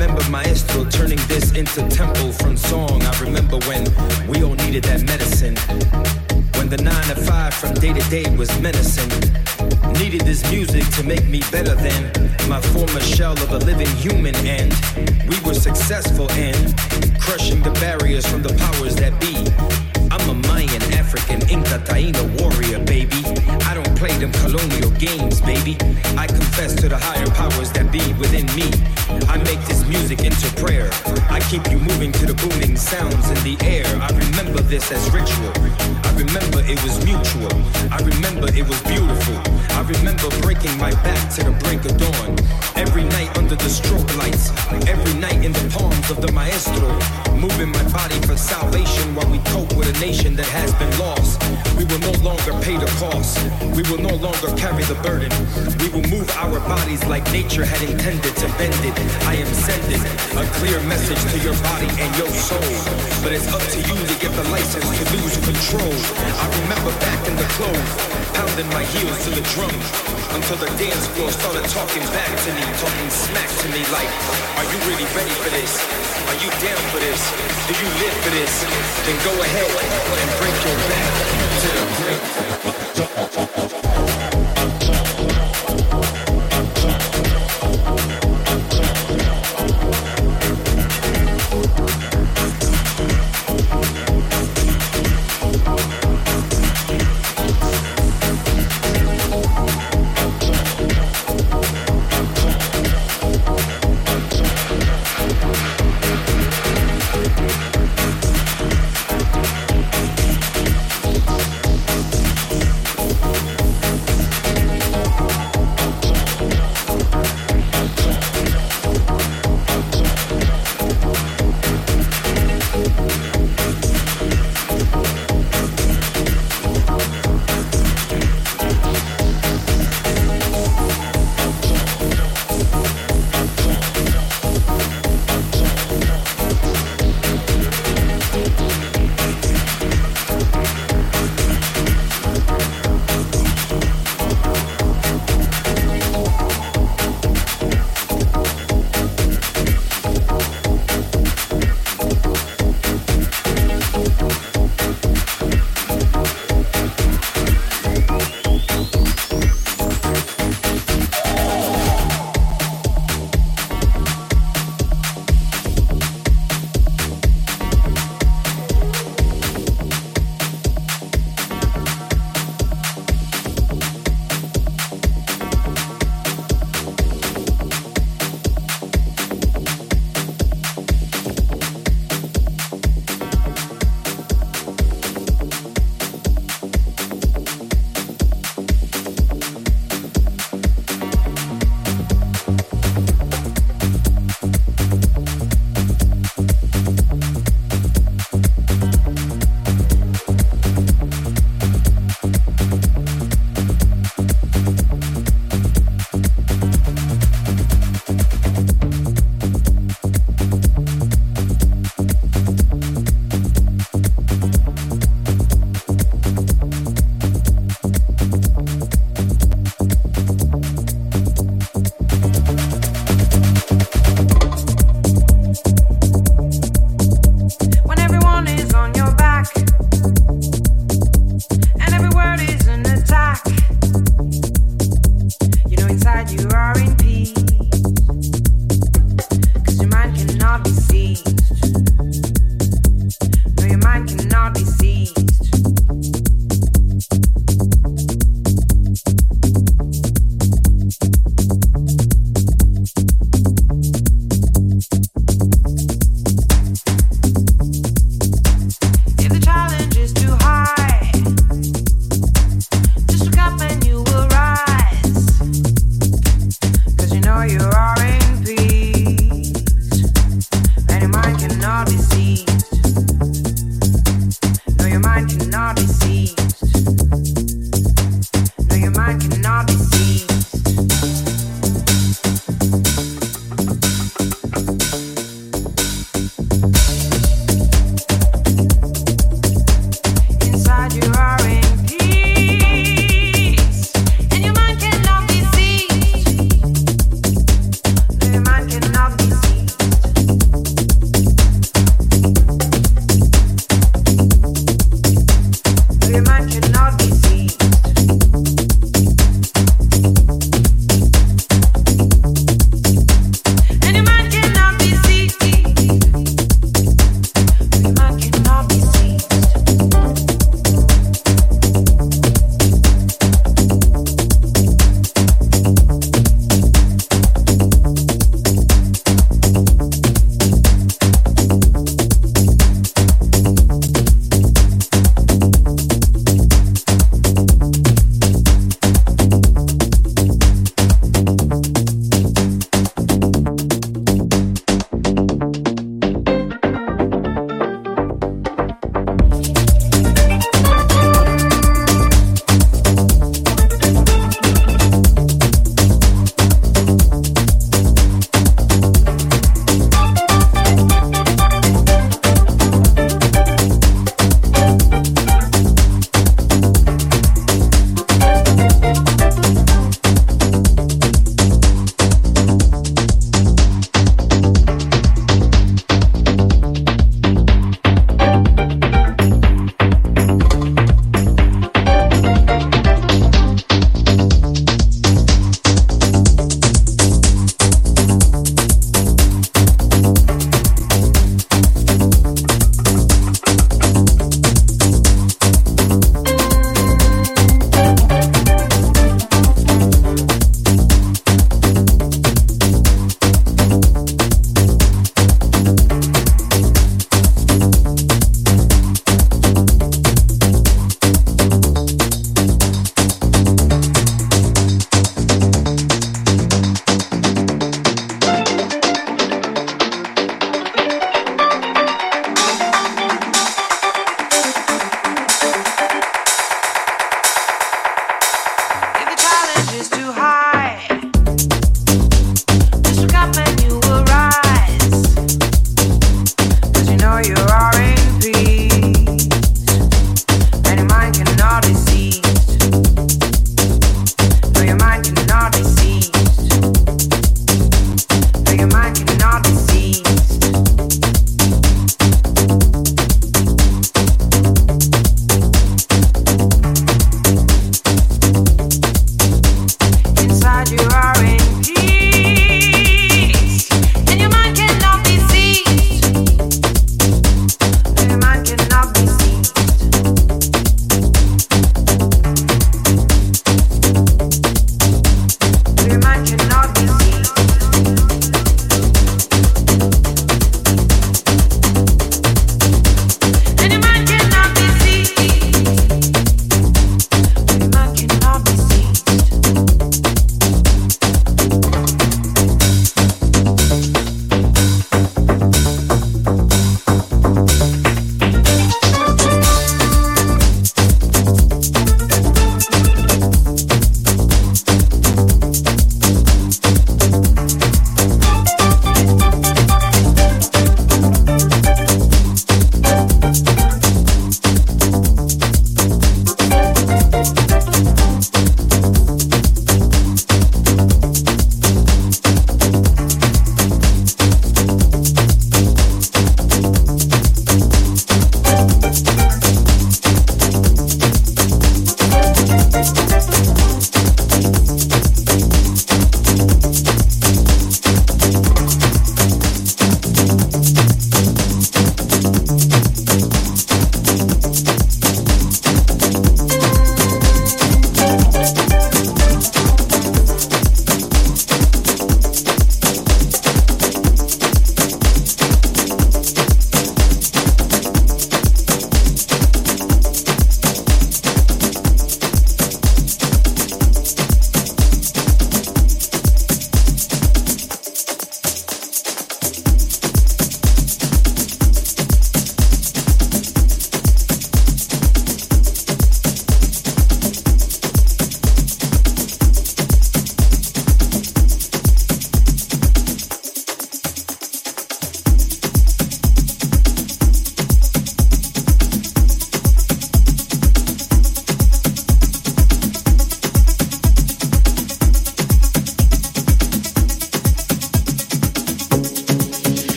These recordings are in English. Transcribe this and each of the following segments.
Remember Maestro turning this into tempo from song. I remember when we all needed that medicine. When the nine to five from day to day was menacing. Needed this music to make me better than my former shell of a living human. And we were successful in crushing the barriers from the powers that be. I'm a Mayan, African, Inca, Taino warrior, baby. I don't play them colonial games, baby. I confess to the higher powers that be within me. I make this music into prayer. I keep you moving to the booming sounds in the air. I remember this as ritual. I remember it was mutual. I remember it was beautiful. I remember breaking my back to the break of dawn. Every night under the strobe lights. Every night in the palms of the maestro. Moving my body for salvation while we cope with a nation that has been lost. We will no longer pay the cost. We will no longer carry the burden. We will move our bodies like nature had intended to bend it. I am sending a clear message to your body and your soul. But it's up to you to get the license to lose control. I remember back in the club, pounding my heels to the drum until the dance floor started talking back to me, talking smack to me like, Are you really ready for this? Are you down for this? Do you live for this? Then go ahead and break your back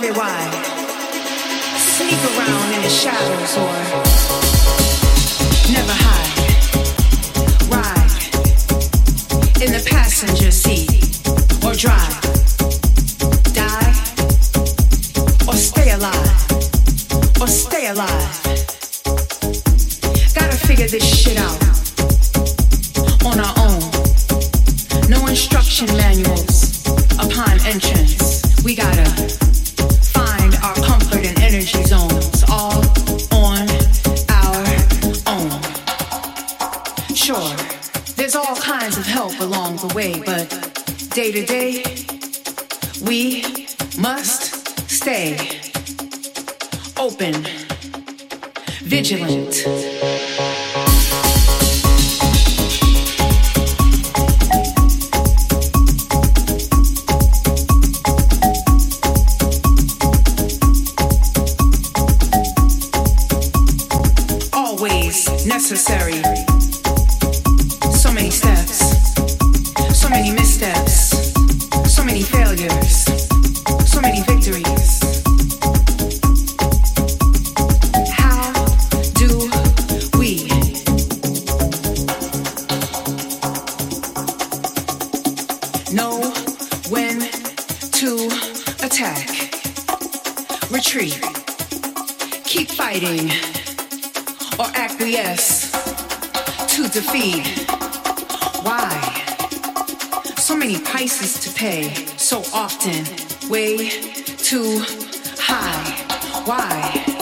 wonder why. Sneak around in the shadows or know when to attack, retreat, keep fighting, or acquiesce to defeat. Why? So many prices to pay, so often, way too high. Why?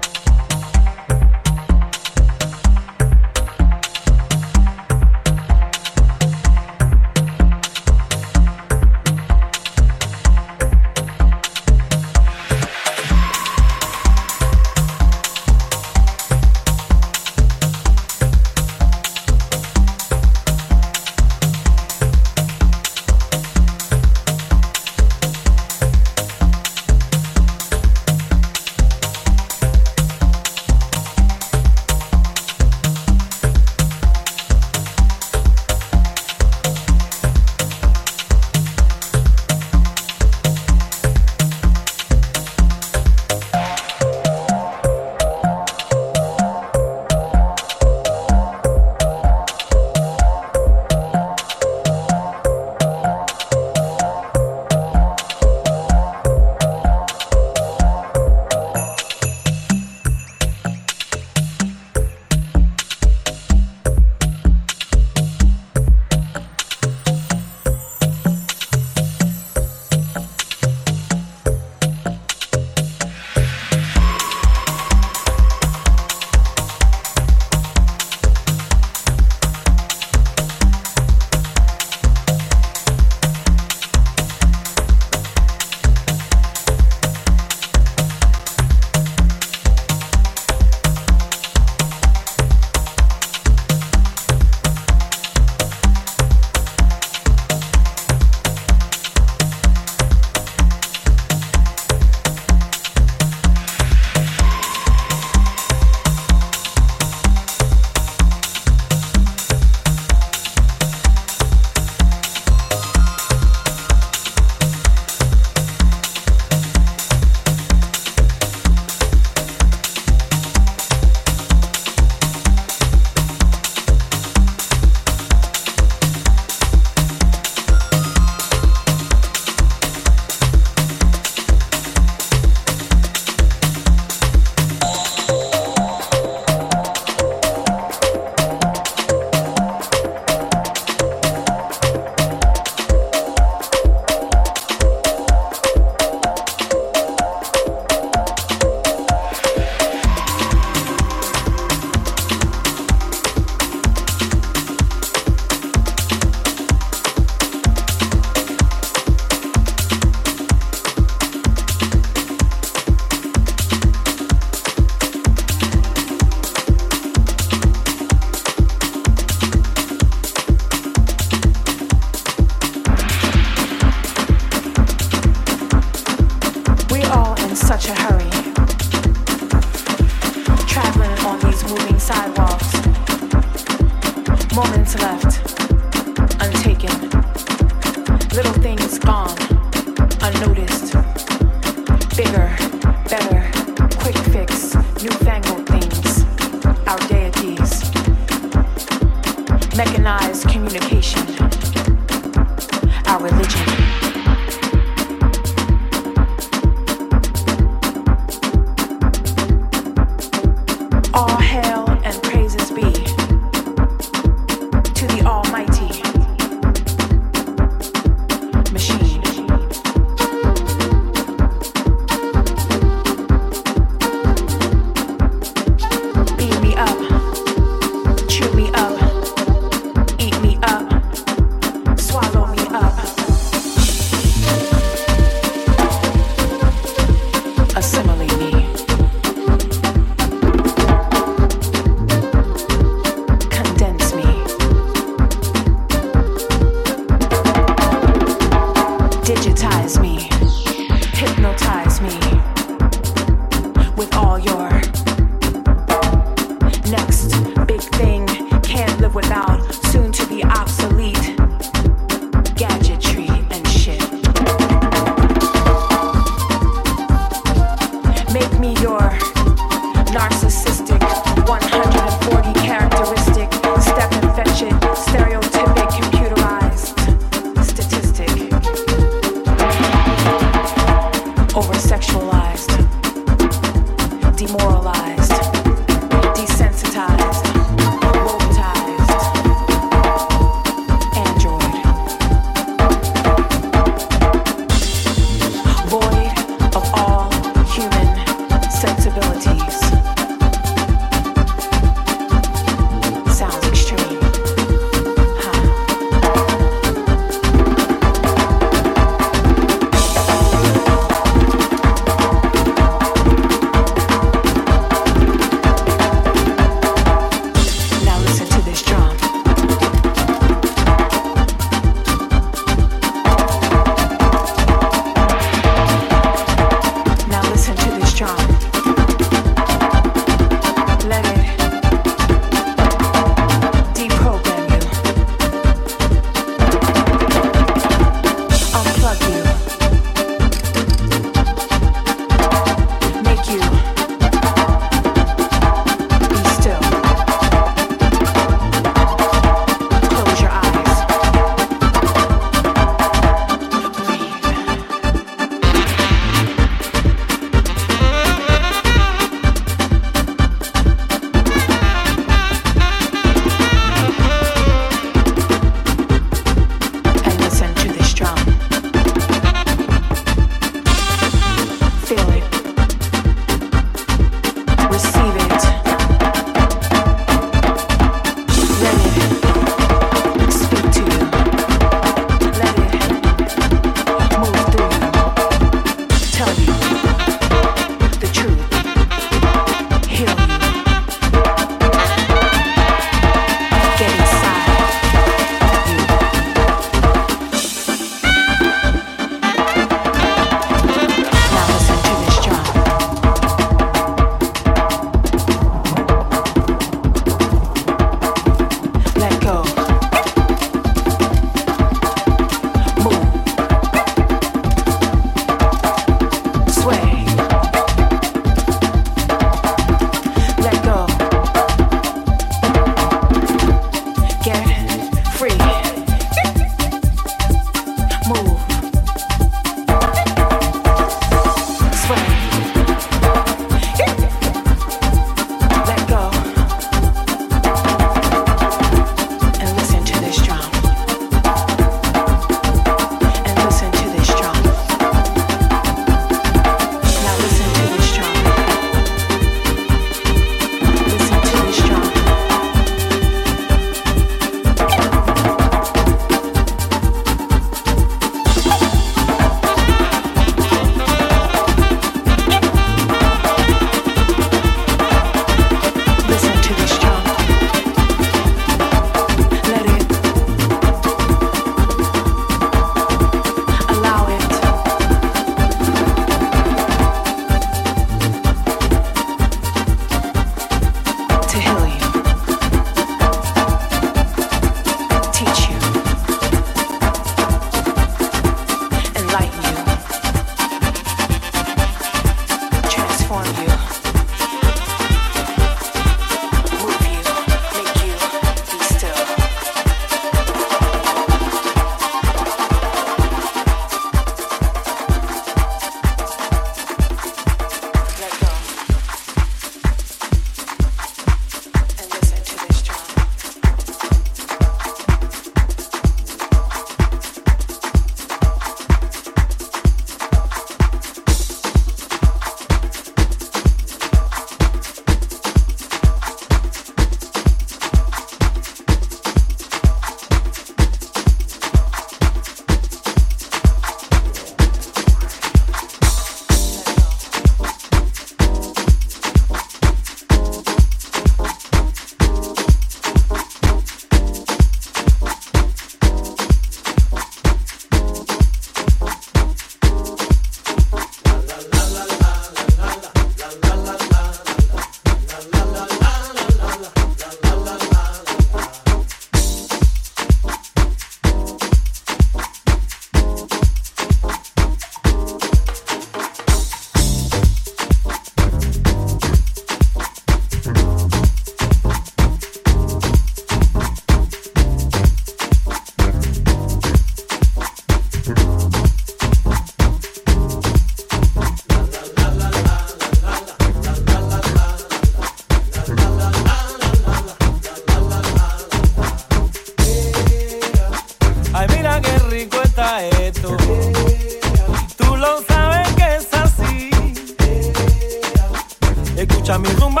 Tá me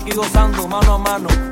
aquí gozando mano a mano.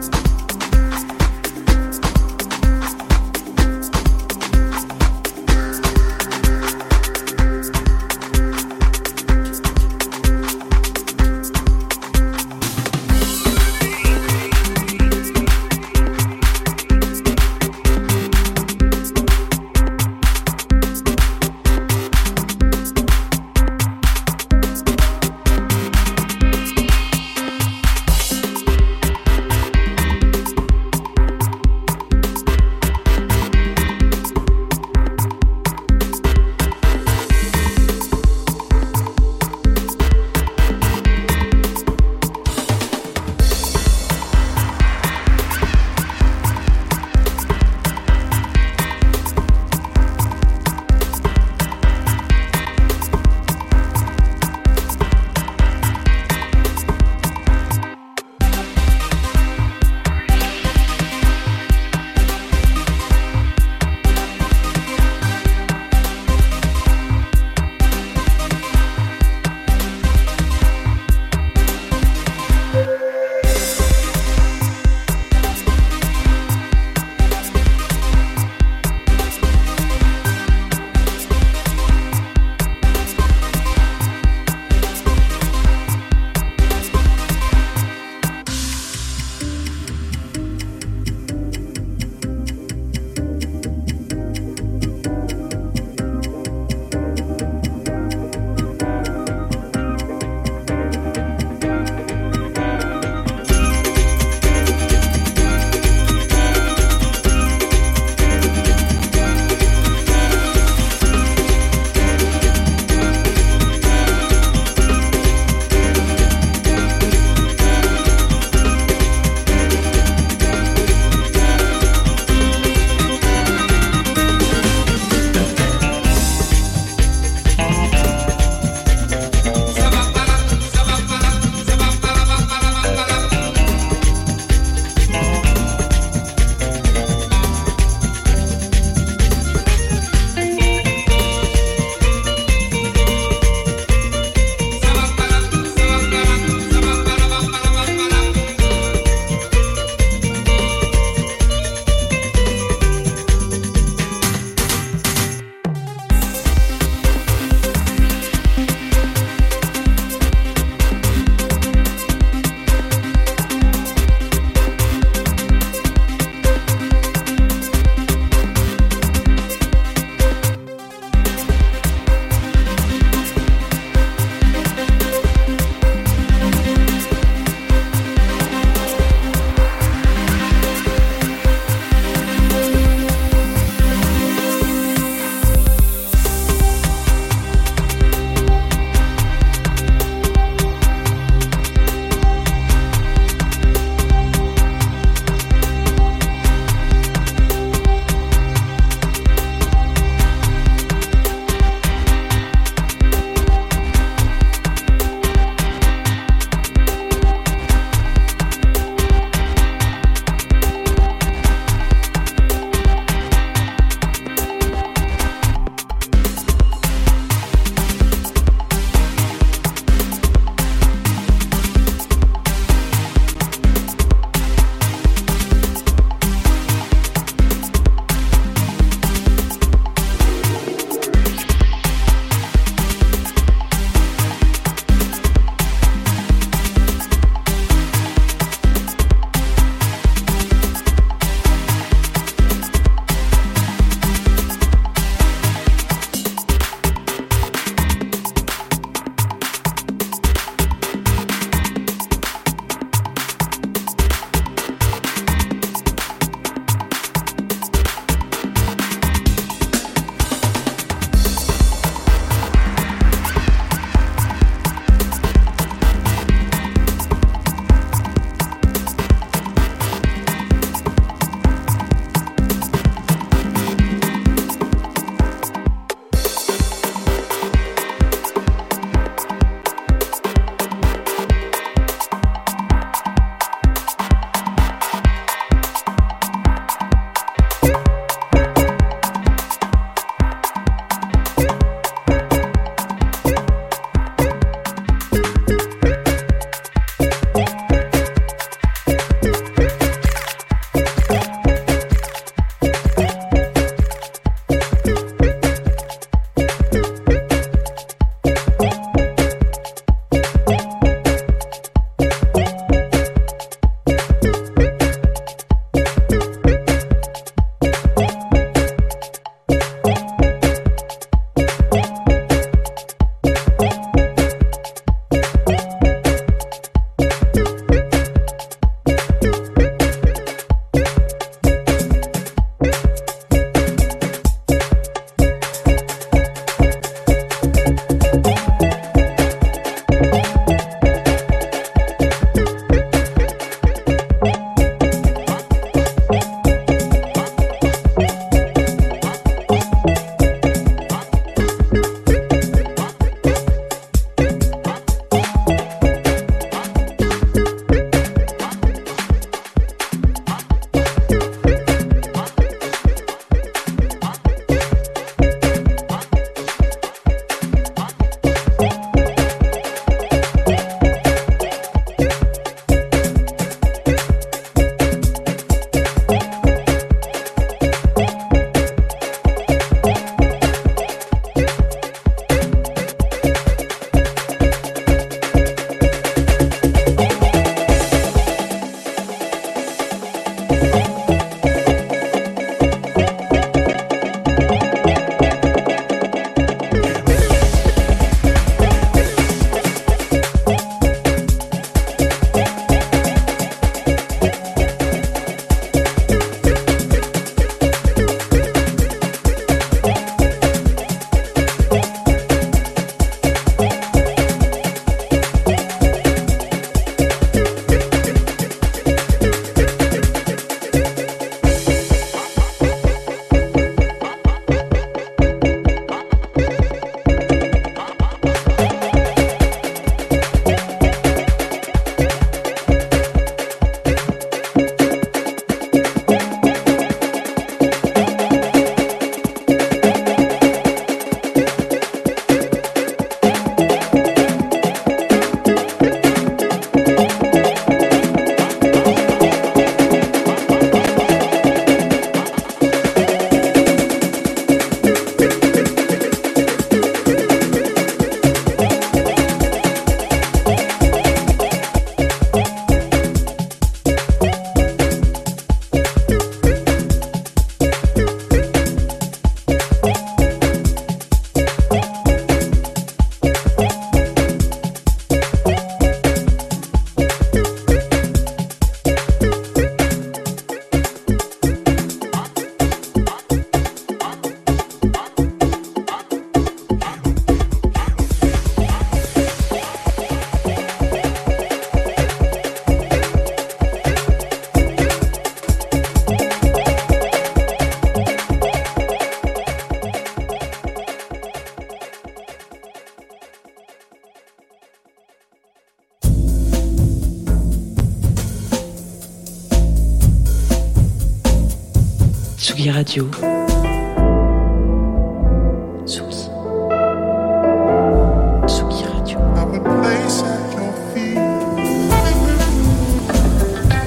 Radio.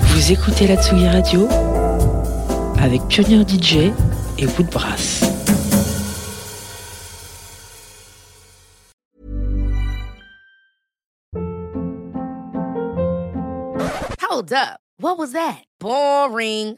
Vous écoutez la Tsugi Radio avec Pionnier DJ et Woodbrass. Hold up. What was that? Boring.